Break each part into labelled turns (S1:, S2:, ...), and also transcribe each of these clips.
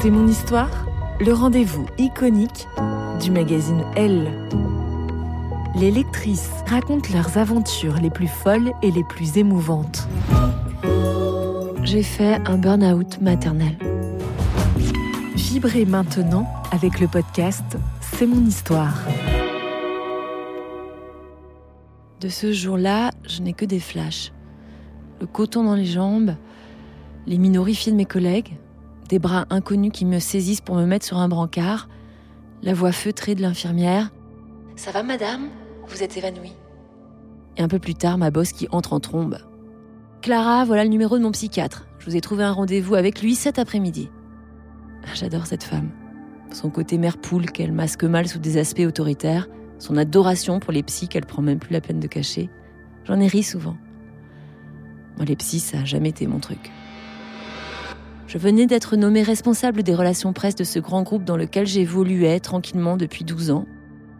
S1: C'est mon histoire, le rendez-vous iconique du magazine Elle. Les lectrices racontent leurs aventures les plus folles et les plus émouvantes. J'ai fait un burn-out maternel. Vibrez maintenant avec le podcast C'est mon histoire. De ce jour-là, je n'ai que des flashs. Le coton dans les jambes, les minorifiés de mes collègues, des bras inconnus qui me saisissent pour me mettre sur un brancard, la voix feutrée de l'infirmière. Ça va, madame? Vous êtes évanouie. Et un peu plus tard, ma bosse qui entre en trombe. Clara, voilà le numéro de mon psychiatre. Je vous ai trouvé un rendez-vous avec lui cet après-midi. Ah, J'adore cette femme. Son côté mère poule qu'elle masque mal sous des aspects autoritaires, son adoration pour les psys qu'elle prend même plus la peine de cacher. J'en ai ri souvent. Moi, les psys, ça a jamais été mon truc. Je venais d'être nommée responsable des relations presse de ce grand groupe dans lequel j'évoluais tranquillement depuis 12 ans.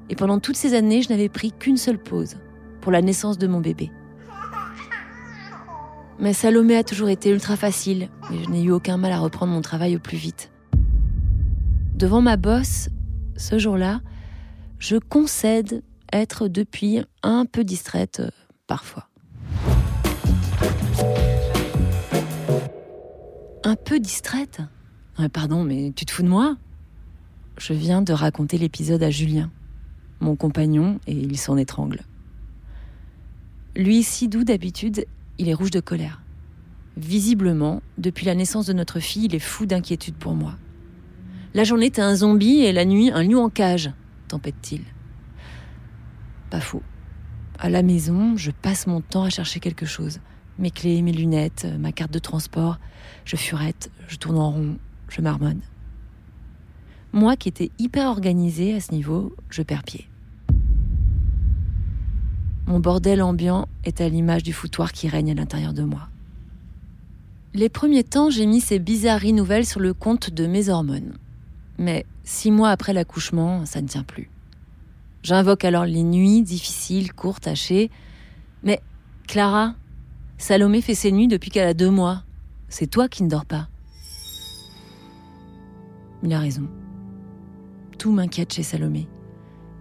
S1: Et pendant toutes ces années, je n'avais pris qu'une seule pause, pour la naissance de mon bébé. Mais Salomé a toujours été ultra facile, et je n'ai eu aucun mal à reprendre mon travail au plus vite. Devant ma bosse, ce jour-là, je concède être depuis un peu distraite euh, parfois. Un peu distraite Pardon, mais tu te fous de moi? Je viens de raconter l'épisode à Julien, mon compagnon, et il s'en étrangle. Lui, si doux d'habitude, il est rouge de colère. Visiblement, depuis la naissance de notre fille, il est fou d'inquiétude pour moi. La journée, t'es un zombie et la nuit, un lion en cage, tempête-t-il. Pas faux. À la maison, je passe mon temps à chercher quelque chose. Mes clés, mes lunettes, ma carte de transport. Je furette, je tourne en rond, je marmonne. Moi qui étais hyper organisée à ce niveau, je perds pied. Mon bordel ambiant est à l'image du foutoir qui règne à l'intérieur de moi. Les premiers temps, j'ai mis ces bizarreries nouvelles sur le compte de mes hormones. Mais six mois après l'accouchement, ça ne tient plus. J'invoque alors les nuits difficiles, courtes, hachées. Mais Clara, Salomé fait ses nuits depuis qu'elle a deux mois. C'est toi qui ne dors pas. Il a raison. Tout m'inquiète chez Salomé.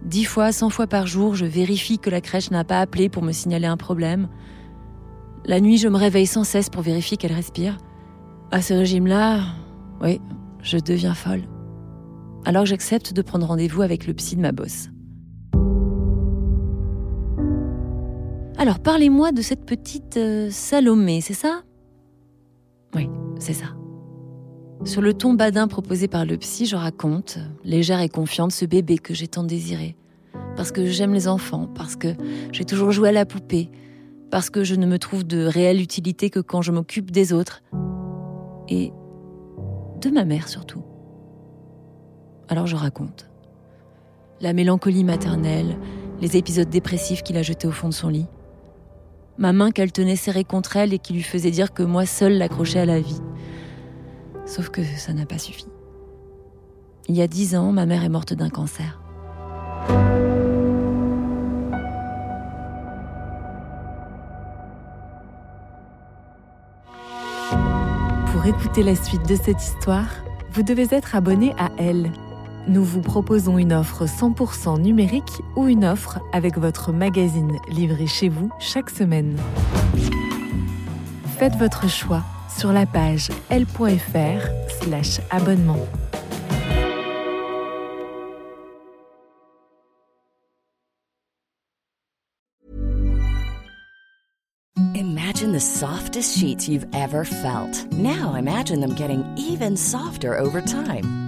S1: Dix fois, cent fois par jour, je vérifie que la crèche n'a pas appelé pour me signaler un problème. La nuit, je me réveille sans cesse pour vérifier qu'elle respire. À ce régime-là, oui, je deviens folle. Alors j'accepte de prendre rendez-vous avec le psy de ma bosse. Alors parlez-moi de cette petite euh, Salomé, c'est ça? Oui, c'est ça. Sur le ton badin proposé par le psy, je raconte, légère et confiante, ce bébé que j'ai tant désiré. parce que j'aime les enfants, parce que j'ai toujours joué à la poupée, parce que je ne me trouve de réelle utilité que quand je m'occupe des autres. Et de ma mère surtout. Alors je raconte. La mélancolie maternelle, les épisodes dépressifs qu'il a jetés au fond de son lit. Ma main qu'elle tenait serrée contre elle et qui lui faisait dire que moi seule l'accrochais à la vie. Sauf que ça n'a pas suffi. Il y a dix ans, ma mère est morte d'un cancer.
S2: Pour écouter la suite de cette histoire, vous devez être abonné à Elle. Nous vous proposons une offre 100% numérique ou une offre avec votre magazine livré chez vous chaque semaine. Faites votre choix sur la page l.fr/slash abonnement.
S3: Imagine the softest sheets you've ever felt. Now imagine them getting even softer over time.